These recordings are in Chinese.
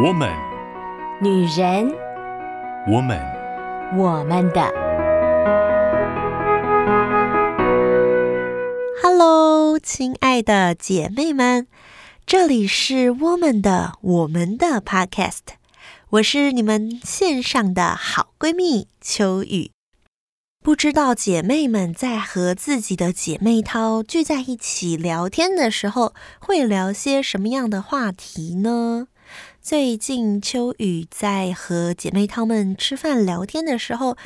我们，女人，我们，我们的。Hello，亲爱的姐妹们，这里是我们的我们的 Podcast，我是你们线上的好闺蜜秋雨。不知道姐妹们在和自己的姐妹淘聚在一起聊天的时候，会聊些什么样的话题呢？最近秋雨在和姐妹她们吃饭聊天的时候，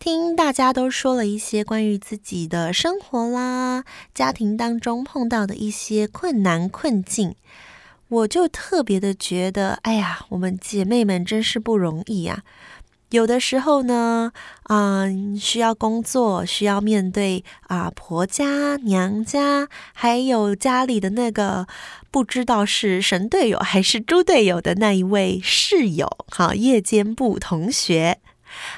听大家都说了一些关于自己的生活啦，家庭当中碰到的一些困难困境，我就特别的觉得，哎呀，我们姐妹们真是不容易呀。有的时候呢，嗯，需要工作，需要面对啊婆家、娘家，还有家里的那个不知道是神队友还是猪队友的那一位室友，好，夜间部同学，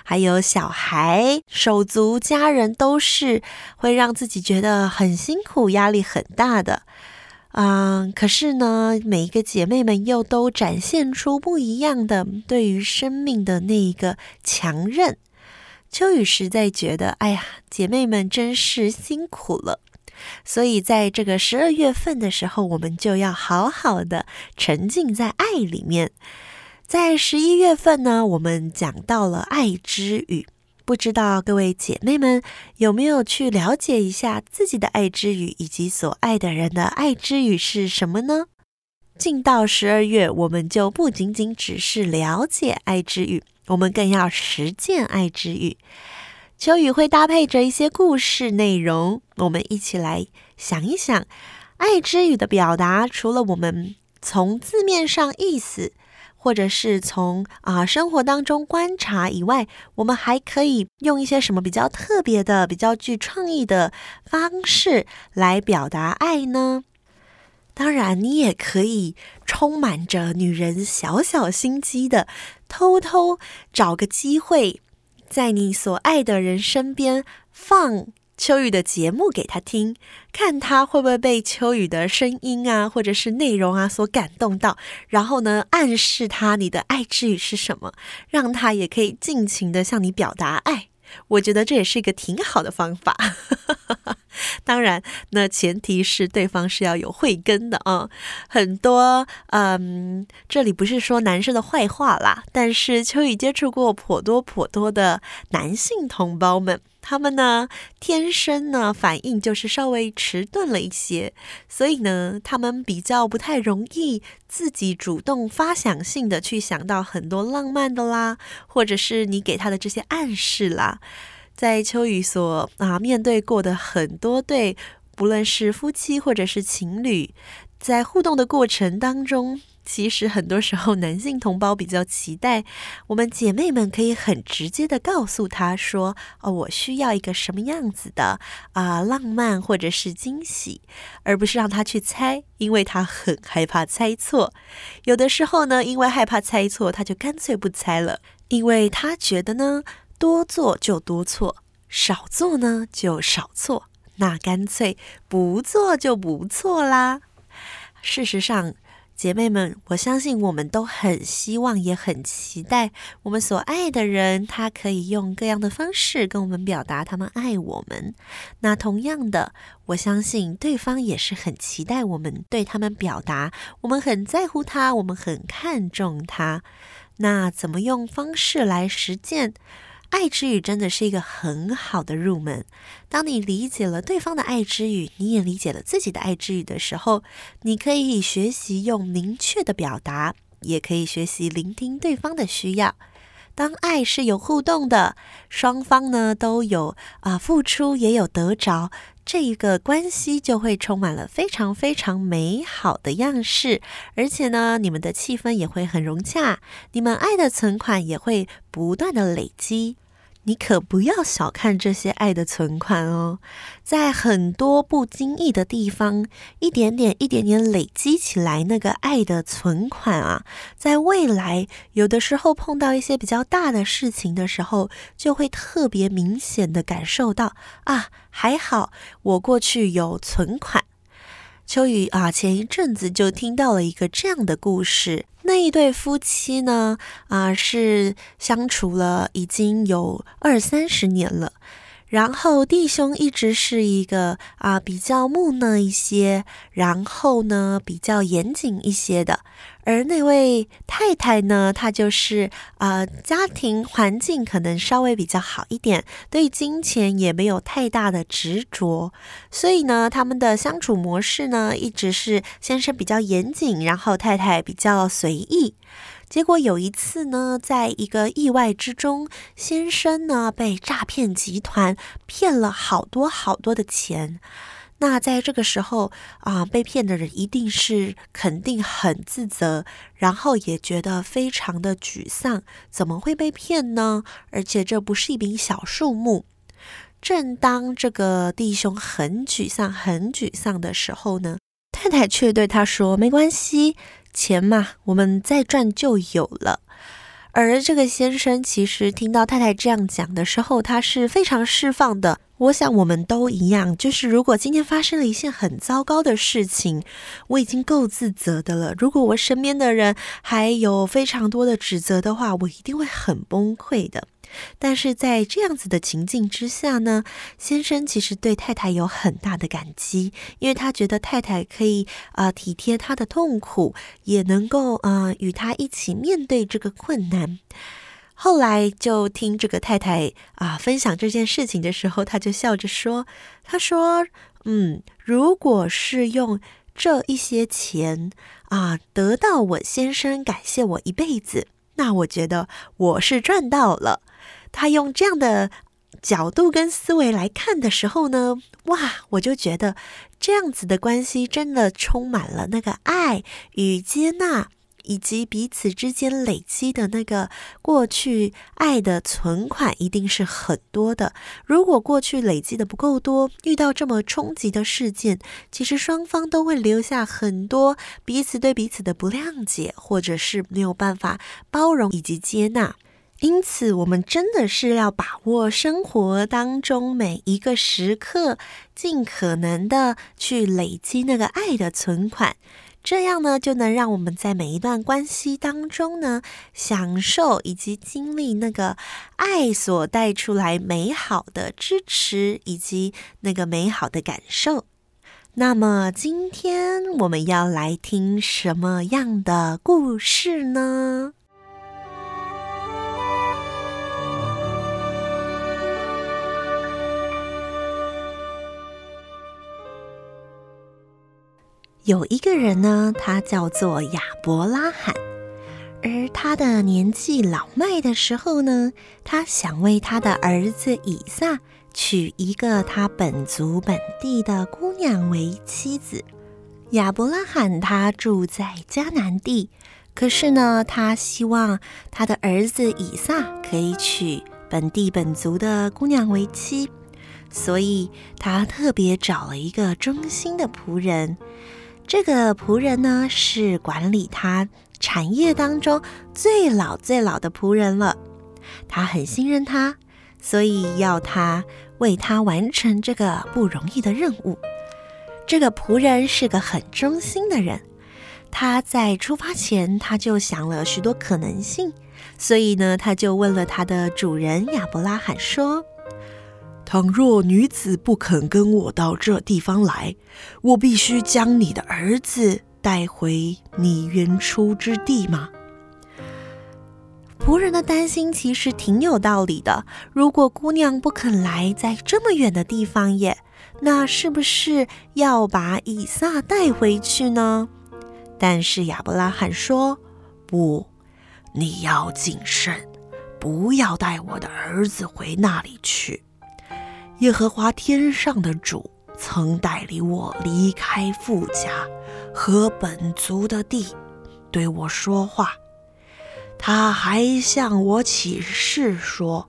还有小孩、手足、家人，都是会让自己觉得很辛苦、压力很大的。嗯，可是呢，每一个姐妹们又都展现出不一样的对于生命的那一个强韧。秋雨实在觉得，哎呀，姐妹们真是辛苦了。所以在这个十二月份的时候，我们就要好好的沉浸在爱里面。在十一月份呢，我们讲到了爱之语。不知道各位姐妹们有没有去了解一下自己的爱之语，以及所爱的人的爱之语是什么呢？进到十二月，我们就不仅仅只是了解爱之语，我们更要实践爱之语。秋雨会搭配着一些故事内容，我们一起来想一想，爱之语的表达，除了我们从字面上意思。或者是从啊生活当中观察以外，我们还可以用一些什么比较特别的、比较具创意的方式来表达爱呢？当然，你也可以充满着女人小小心机的，偷偷找个机会，在你所爱的人身边放。秋雨的节目给他听，看他会不会被秋雨的声音啊，或者是内容啊所感动到，然后呢，暗示他你的爱之语是什么，让他也可以尽情的向你表达爱。我觉得这也是一个挺好的方法。当然，那前提是对方是要有慧根的啊。很多，嗯，这里不是说男生的坏话啦，但是秋雨接触过颇多颇多的男性同胞们。他们呢，天生呢反应就是稍微迟钝了一些，所以呢，他们比较不太容易自己主动发想性的去想到很多浪漫的啦，或者是你给他的这些暗示啦。在秋雨所啊面对过的很多对，不论是夫妻或者是情侣，在互动的过程当中。其实很多时候，男性同胞比较期待我们姐妹们可以很直接的告诉他说：“哦，我需要一个什么样子的啊、浪漫或者是惊喜，而不是让他去猜，因为他很害怕猜错。有的时候呢，因为害怕猜错，他就干脆不猜了，因为他觉得呢，多做就多错，少做呢就少错，那干脆不做就不错啦。事实上。姐妹们，我相信我们都很希望，也很期待我们所爱的人，他可以用各样的方式跟我们表达他们爱我们。那同样的，我相信对方也是很期待我们对他们表达，我们很在乎他，我们很看重他。那怎么用方式来实践？爱之语真的是一个很好的入门。当你理解了对方的爱之语，你也理解了自己的爱之语的时候，你可以学习用明确的表达，也可以学习聆听对方的需要。当爱是有互动的，双方呢都有啊付出，也有得着，这一个关系就会充满了非常非常美好的样式，而且呢，你们的气氛也会很融洽，你们爱的存款也会不断的累积。你可不要小看这些爱的存款哦，在很多不经意的地方，一点点、一点点累积起来，那个爱的存款啊，在未来有的时候碰到一些比较大的事情的时候，就会特别明显的感受到啊，还好我过去有存款。秋雨啊，前一阵子就听到了一个这样的故事。那一对夫妻呢，啊，是相处了已经有二三十年了。然后弟兄一直是一个啊比较木讷一些，然后呢比较严谨一些的，而那位太太呢，她就是啊家庭环境可能稍微比较好一点，对金钱也没有太大的执着，所以呢他们的相处模式呢一直是先生比较严谨，然后太太比较随意。结果有一次呢，在一个意外之中，先生呢被诈骗集团骗了好多好多的钱。那在这个时候啊，被骗的人一定是肯定很自责，然后也觉得非常的沮丧。怎么会被骗呢？而且这不是一笔小数目。正当这个弟兄很沮丧、很沮丧的时候呢，太太却对他说：“没关系。”钱嘛，我们再赚就有了。而这个先生其实听到太太这样讲的时候，他是非常释放的。我想我们都一样，就是如果今天发生了一件很糟糕的事情，我已经够自责的了。如果我身边的人还有非常多的指责的话，我一定会很崩溃的。但是在这样子的情境之下呢，先生其实对太太有很大的感激，因为他觉得太太可以啊、体贴他的痛苦，也能够啊、与他一起面对这个困难。后来就听这个太太啊、分享这件事情的时候，他就笑着说：“他说，嗯，如果是用这一些钱啊、得到我先生感谢我一辈子，那我觉得我是赚到了。”他用这样的角度跟思维来看的时候呢，哇，我就觉得这样子的关系真的充满了那个爱与接纳，以及彼此之间累积的那个过去爱的存款一定是很多的。如果过去累积的不够多，遇到这么冲击的事件，其实双方都会留下很多彼此对彼此的不谅解，或者是没有办法包容以及接纳。因此，我们真的是要把握生活当中每一个时刻，尽可能的去累积那个爱的存款，这样呢，就能让我们在每一段关系当中呢，享受以及经历那个爱所带出来美好的支持以及那个美好的感受。那么，今天我们要来听什么样的故事呢？有一个人呢，他叫做亚伯拉罕，而他的年纪老迈的时候呢，他想为他的儿子以撒娶一个他本族本地的姑娘为妻子。亚伯拉罕他住在迦南地，可是呢，他希望他的儿子以撒可以娶本地本族的姑娘为妻，所以他特别找了一个忠心的仆人。这个仆人呢，是管理他产业当中最老最老的仆人了。他很信任他，所以要他为他完成这个不容易的任务。这个仆人是个很忠心的人，他在出发前他就想了许多可能性，所以呢，他就问了他的主人亚伯拉罕说。倘若女子不肯跟我到这地方来，我必须将你的儿子带回你原出之地吗？仆人的担心其实挺有道理的。如果姑娘不肯来，在这么远的地方耶，那是不是要把以撒带回去呢？但是亚伯拉罕说：“不，你要谨慎，不要带我的儿子回那里去。”耶和华天上的主曾带领我离开富家和本族的地，对我说话。他还向我起誓说，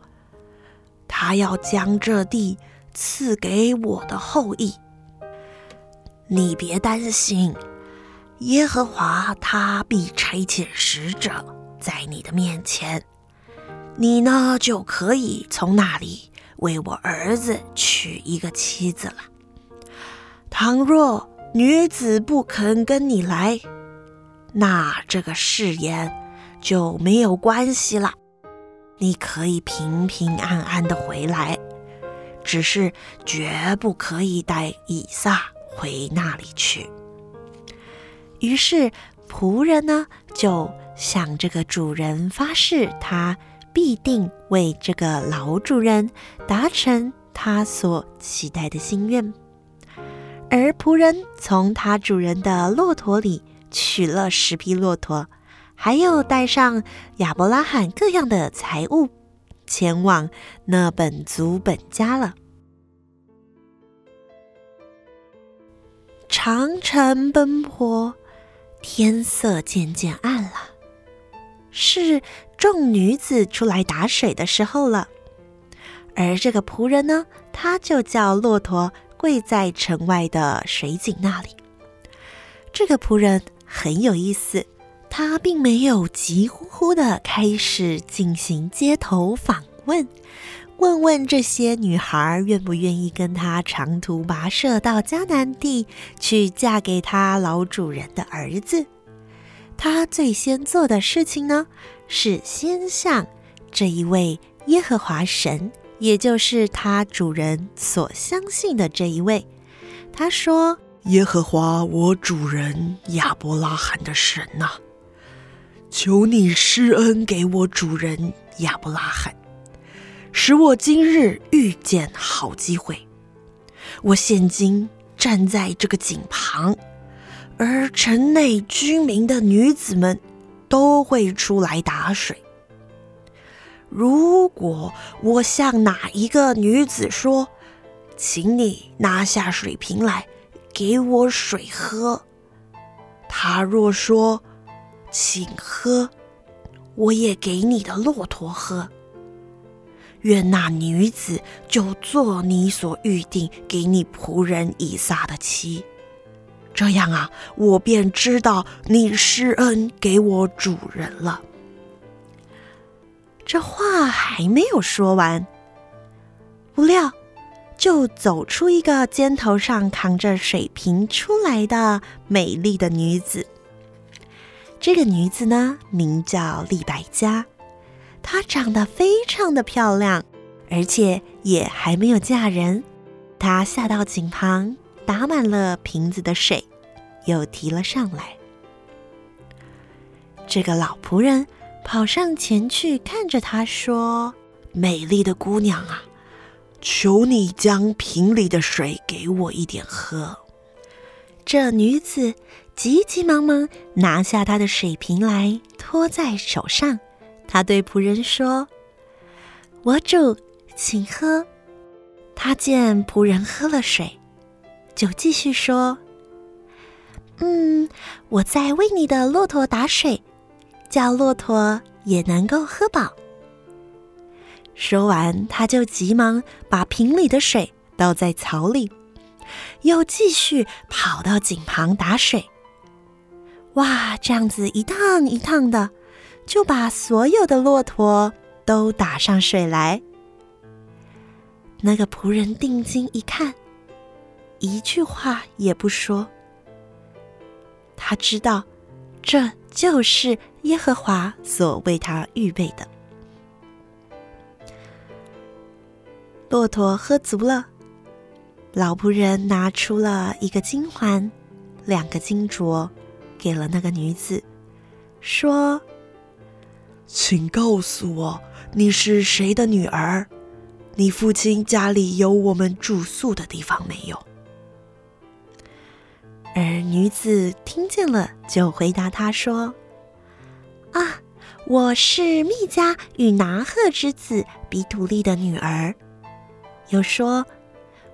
他要将这地赐给我的后裔。你别担心，耶和华他必差遣使者在你的面前，你呢就可以从那里。为我儿子娶一个妻子了。倘若女子不肯跟你来，那这个誓言就没有关系了。你可以平平安安的回来，只是绝不可以带以撒回那里去。于是仆人呢，就向这个主人发誓，他必定为这个老主人达成他所期待的心愿。而仆人从他主人的骆驼里取了十匹骆驼。还有带上亚伯拉罕各样的财物，前往那本族本家了。长程奔波，天色渐渐暗了，是众女子出来打水的时候了。而这个仆人呢，他就叫骆驼跪在城外的水井那里。这个仆人很有意思。他并没有急呼呼地开始进行街头访问，问问这些女孩愿不愿意跟他长途跋涉到迦南地去嫁给他老主人的儿子。他最先做的事情呢，是先向这一位耶和华神，也就是他主人所相信的这一位，他说：“耶和华我主人亚伯拉罕的神呐、”求你施恩给我主人亚伯拉罕，使我今日遇见好机会。我现今站在这个井旁，而城内居民的女子们都会出来打水。如果我向哪一个女子说：“请你拿下水瓶来，给我水喝。”她若说，请喝，我也给你的骆驼喝。愿那女子就做你所预定给你仆人以撒的妻。这样啊，我便知道你施恩给我主人了。这话还没有说完，不料就走出一个肩头上扛着水瓶出来的美丽的女子。这个女子呢，名叫利百佳，她长得非常的漂亮，而且也还没有嫁人。她下到井旁，打满了瓶子的水，又提了上来。这个老仆人跑上前去，看着她说：“美丽的姑娘啊，求你将瓶里的水给我一点喝。”这女子。急急忙忙拿下她的水瓶来，托在手上。她对仆人说：“我主，请喝。”她见仆人喝了水，就继续说：“嗯，我在为你的骆驼打水，叫骆驼也能够喝饱。”说完，他就急忙把瓶里的水倒在槽里，又继续跑到井旁打水。哇，这样子一趟一趟的，就把所有的骆驼都打上水来。那个仆人定睛一看，一句话也不说。他知道，这就是耶和华所为他预备的。骆驼喝足了，老仆人拿出了一个金环，两个金镯。给了那个女子，说：“请告诉我，你是谁的女儿？你父亲家里有我们住宿的地方没有？”而女子听见了，就回答他说：“啊，我是密迦与拿鹤之子比土利的女儿。”又说：“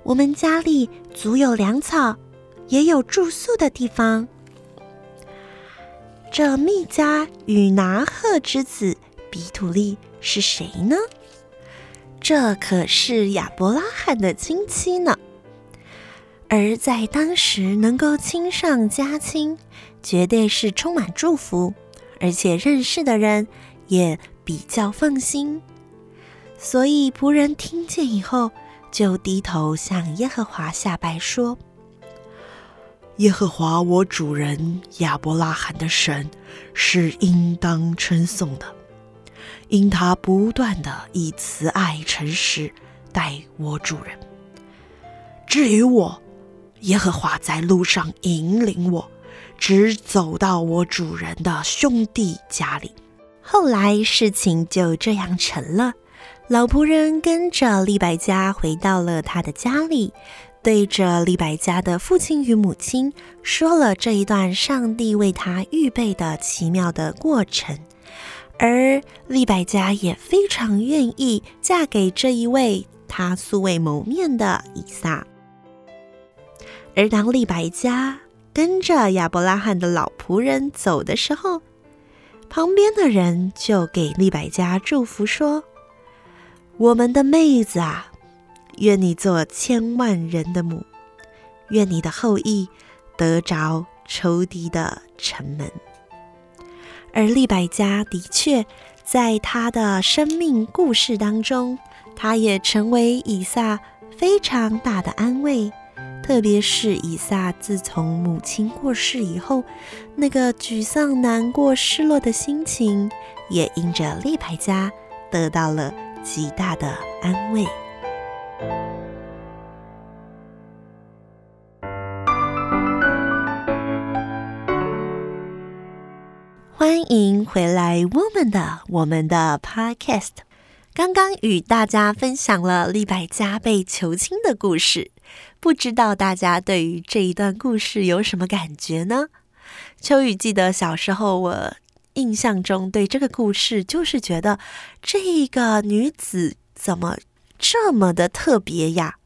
我们家里足有粮草，也有住宿的地方。”这密迦与拿鹤之子比土利是谁呢？这可是亚伯拉罕的亲戚呢。而在当时，能够亲上加亲，绝对是充满祝福，而且认识的人也比较放心。所以仆人听见以后，就低头向耶和华下拜说：“耶和华我主人亚伯拉罕的神是应当称颂的，因他不断地以慈爱诚实待我主人。至于我，耶和华在路上引领我，直走到我主人的兄弟家里。后来事情就这样成了，老仆人跟着利百加回到了他的家里，对着利百加的父亲与母亲说了这一段上帝为他预备的奇妙的过程，而利百加也非常愿意嫁给这一位他素未谋面的以撒。而当利百加跟着亚伯拉罕的老仆人走的时候，旁边的人就给利百加祝福说：“我们的妹子啊，愿你做千万人的母，愿你的后裔得着仇敌的城门。”而利百加的确在他的生命故事当中，他也成为以撒非常大的安慰。特别是以撒自从母亲过世以后，那个沮丧、难过、失落的心情，也因着利百家得到了极大的安慰。欢迎回来，我们的我们的 Podcast。刚刚与大家分享了利百加被求亲的故事。不知道大家对于这一段故事有什么感觉呢？秋雨记得小时候，我印象中对这个故事就是觉得这个女子怎么这么的特别呀？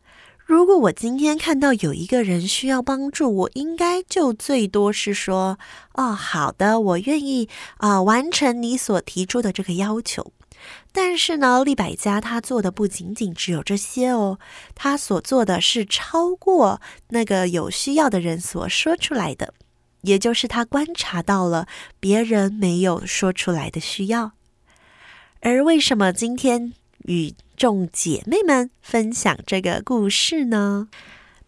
如果我今天看到有一个人需要帮助，我应该就最多是说：“哦，好的，我愿意啊，呃，完成你所提出的这个要求。”但是呢，利百加他做的不仅仅只有这些哦，他所做的是超过那个有需要的人所说出来的，也就是他观察到了别人没有说出来的需要。而为什么今天与众姐妹们分享这个故事呢？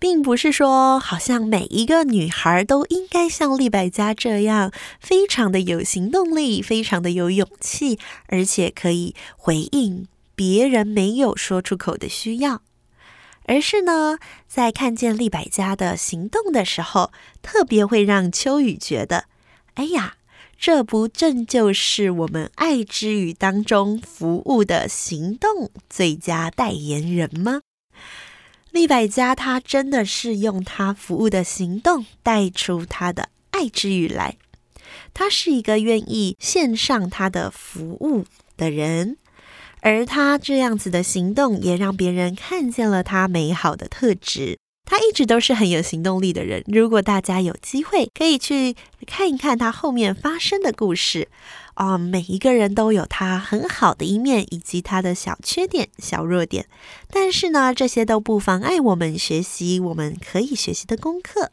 并不是说，好像每一个女孩都应该像利百加这样，非常的有行动力，非常的有勇气，而且可以回应别人没有说出口的需要。而是呢，在看见利百加的行动的时候，特别会让秋雨觉得，哎呀，这不正就是我们爱之语当中服务的行动最佳代言人吗？利百家，他真的是用他服务的行动带出他的爱之语来。他是一个愿意献上他的服务的人，而他这样子的行动也让别人看见了他美好的特质。他一直都是很有行动力的人。如果大家有机会，可以去看一看他后面发生的故事。啊、每一个人都有他很好的一面，以及他的小缺点、小弱点。但是呢，这些都不妨碍我们学习我们可以学习的功课。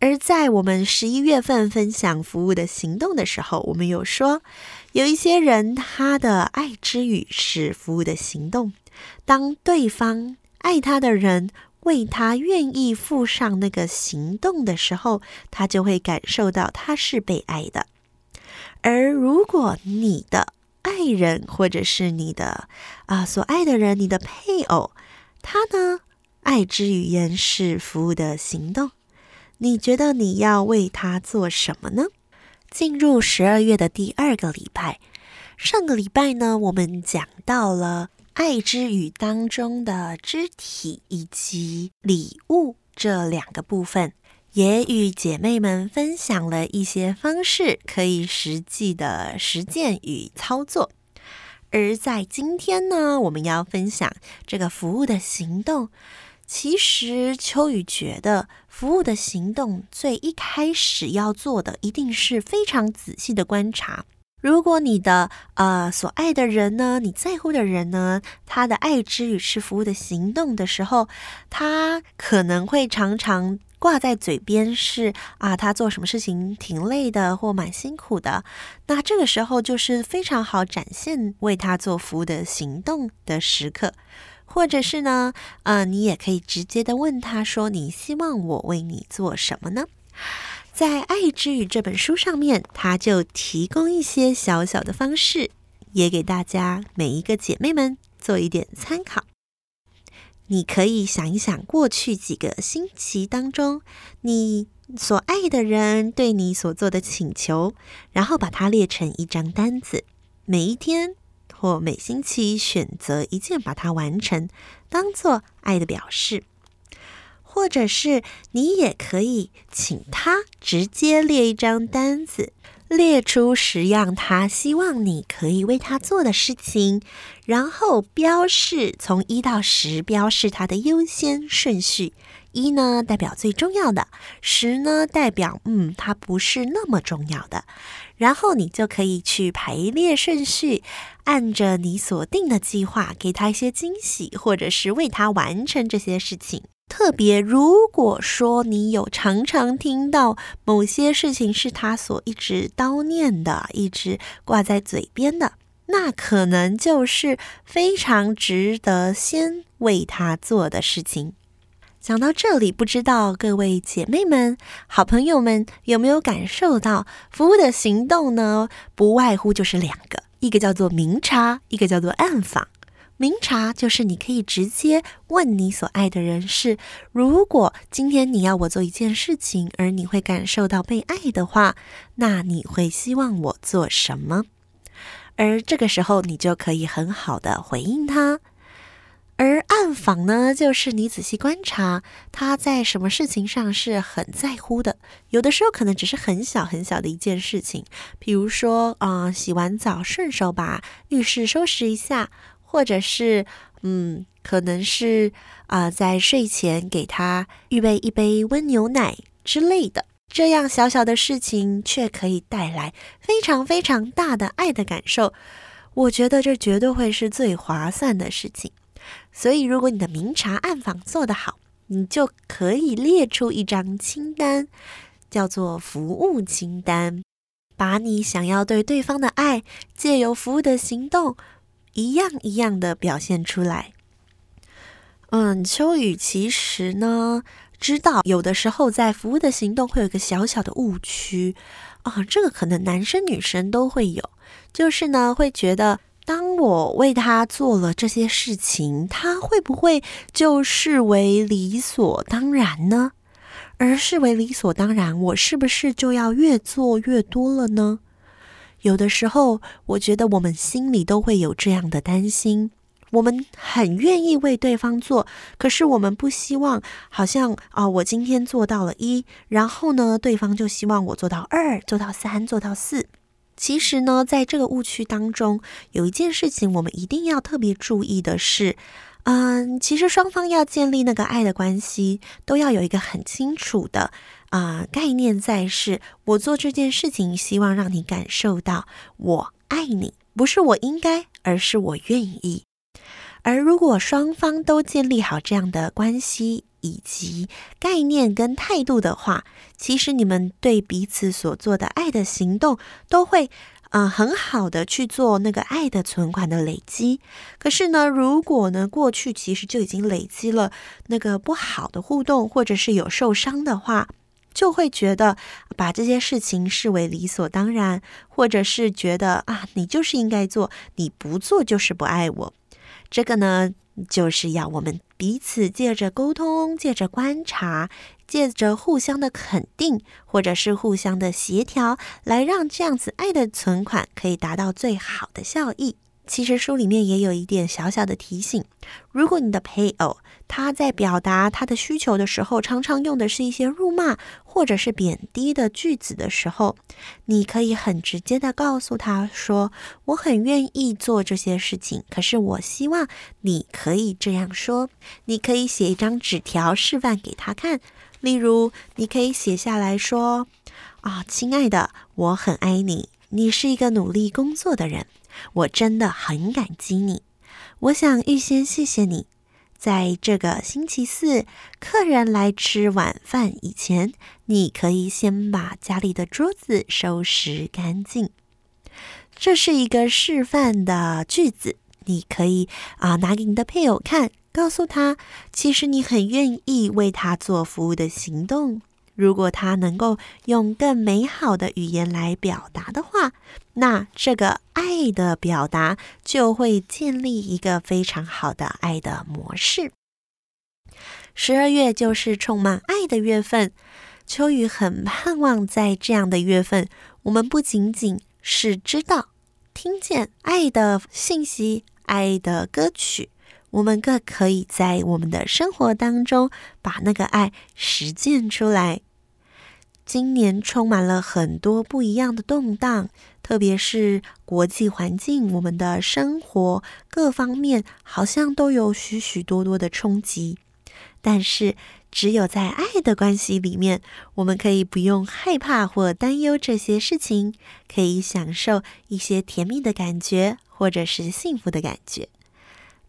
而在我们十一月份分享服务的行动的时候，我们有说，有一些人他的爱之语是服务的行动。当对方爱他的人为他愿意付上那个行动的时候，他就会感受到他是被爱的。而如果你的爱人或者是你的啊、所爱的人，你的配偶，他呢，爱之语言是服务的行动，你觉得你要为他做什么呢？进入十二月的第二个礼拜，上个礼拜呢，我们讲到了爱之语当中的肢体以及礼物这两个部分。也与姐妹们分享了一些方式，可以实际的实践与操作。而在今天呢，我们要分享这个服务的行动。其实秋雨觉得，服务的行动最一开始要做的，一定是非常仔细的观察。如果你的呃所爱的人呢，你在乎的人呢，他的爱之与是服务的行动的时候，他可能会常常。挂在嘴边是啊，他做什么事情挺累的或蛮辛苦的，那这个时候就是非常好展现为他做服务的行动的时刻。或者是呢，呃，你也可以直接的问他说：“你希望我为你做什么呢？”在《爱之语》这本书上面，他就提供一些小小的方式，也给大家每一个姐妹们做一点参考。你可以想一想，过去几个星期当中，你所爱的人对你所做的请求，然后把它列成一张单子，每一天或每星期选择一件把它完成，当做爱的表示。或者是你也可以请他直接列一张单子。列出十样他希望你可以为他做的事情，然后标示从一到十，标示他的优先顺序。一呢代表最重要的，十呢代表嗯，他不是那么重要的。然后你就可以去排列顺序，按着你所定的计划，给他一些惊喜，或者是为他完成这些事情。特别，如果说你有常常听到某些事情是他所一直叨念的，一直挂在嘴边的，那可能就是非常值得先为他做的事情。讲到这里，不知道各位姐妹们、好朋友们有没有感受到，服务的行动呢？不外乎就是两个，一个叫做明察，一个叫做暗访。明察就是你可以直接问你所爱的人是：如果今天你要我做一件事情，而你会感受到被爱的话，那你会希望我做什么？而这个时候，你就可以很好的回应他。而暗访呢，就是你仔细观察他在什么事情上是很在乎的。有的时候可能只是很小很小的一件事情，比如说啊、洗完澡顺手把浴室收拾一下。或者是，嗯，可能是啊、在睡前给他预备一杯温牛奶之类的，这样小小的事情却可以带来非常非常大的爱的感受。我觉得这绝对会是最划算的事情。所以，如果你的明察暗访做得好，你就可以列出一张清单，叫做服务清单，把你想要对对方的爱，借由服务的行动。一样一样的表现出来。嗯，秋雨其实呢，知道有的时候在服务的行动会有一个小小的误区啊，这个可能男生女生都会有，就是呢会觉得，当我为他做了这些事情，他会不会就视为理所当然呢？而视为理所当然，我是不是就要越做越多了呢？有的时候，我觉得我们心里都会有这样的担心。我们很愿意为对方做，可是我们不希望，好像啊、我今天做到了一，然后呢，对方就希望我做到二、做到三、做到四。其实呢，在这个误区当中，有一件事情我们一定要特别注意的是，嗯，其实双方要建立那个爱的关系，都要有一个很清楚的。啊、概念在是，我做这件事情，希望让你感受到我爱你，不是我应该，而是我愿意。而如果双方都建立好这样的关系以及概念跟态度的话，其实你们对彼此所做的爱的行动，都会嗯、很好的去做那个爱的存款的累积。可是呢，如果呢过去其实就已经累积了那个不好的互动，或者是有受伤的话，就会觉得把这些事情视为理所当然，或者是觉得啊，你就是应该做，你不做就是不爱我。这个呢，就是要我们彼此借着沟通，借着观察，借着互相的肯定，或者是互相的协调，来让这样子爱的存款可以达到最好的效益。其实书里面也有一点小小的提醒：如果你的配偶他在表达他的需求的时候，常常用的是一些辱骂或者是贬低的句子的时候，你可以很直接的告诉他说：“我很愿意做这些事情，可是我希望你可以这样说。”你可以写一张纸条示范给他看，例如，你可以写下来说：“啊，亲爱的，我很爱你，你是一个努力工作的人。”我真的很感激你，我想预先谢谢你，在这个星期四客人来吃晚饭以前，你可以先把家里的桌子收拾干净。这是一个示范的句子，你可以啊、拿给你的配偶看，告诉他，其实你很愿意为他做服务的行动。如果他能够用更美好的语言来表达的话，那这个爱的表达就会建立一个非常好的爱的模式。十二月就是充满爱的月份，秋雨很盼望在这样的月份，我们不仅仅是知道、听见爱的信息、爱的歌曲，我们更可以在我们的生活当中把那个爱实践出来。今年充满了很多不一样的动荡，特别是国际环境，我们的生活各方面好像都有许许多多的冲击。但是，只有在爱的关系里面，我们可以不用害怕或担忧这些事情，可以享受一些甜蜜的感觉，或者是幸福的感觉。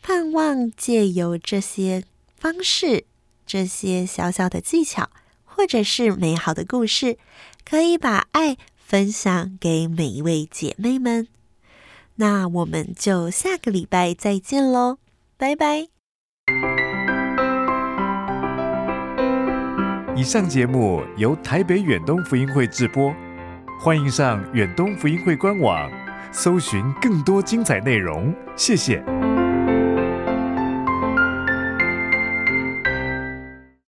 盼望借由这些方式，这些小小的技巧。或者是美好的故事，可以把爱分享给每一位姐妹们。那我们就下个礼拜再见喽，拜拜。以上节目由台北远东福音会制播，欢迎上远东福音会官网，搜寻更多精彩内容。谢谢。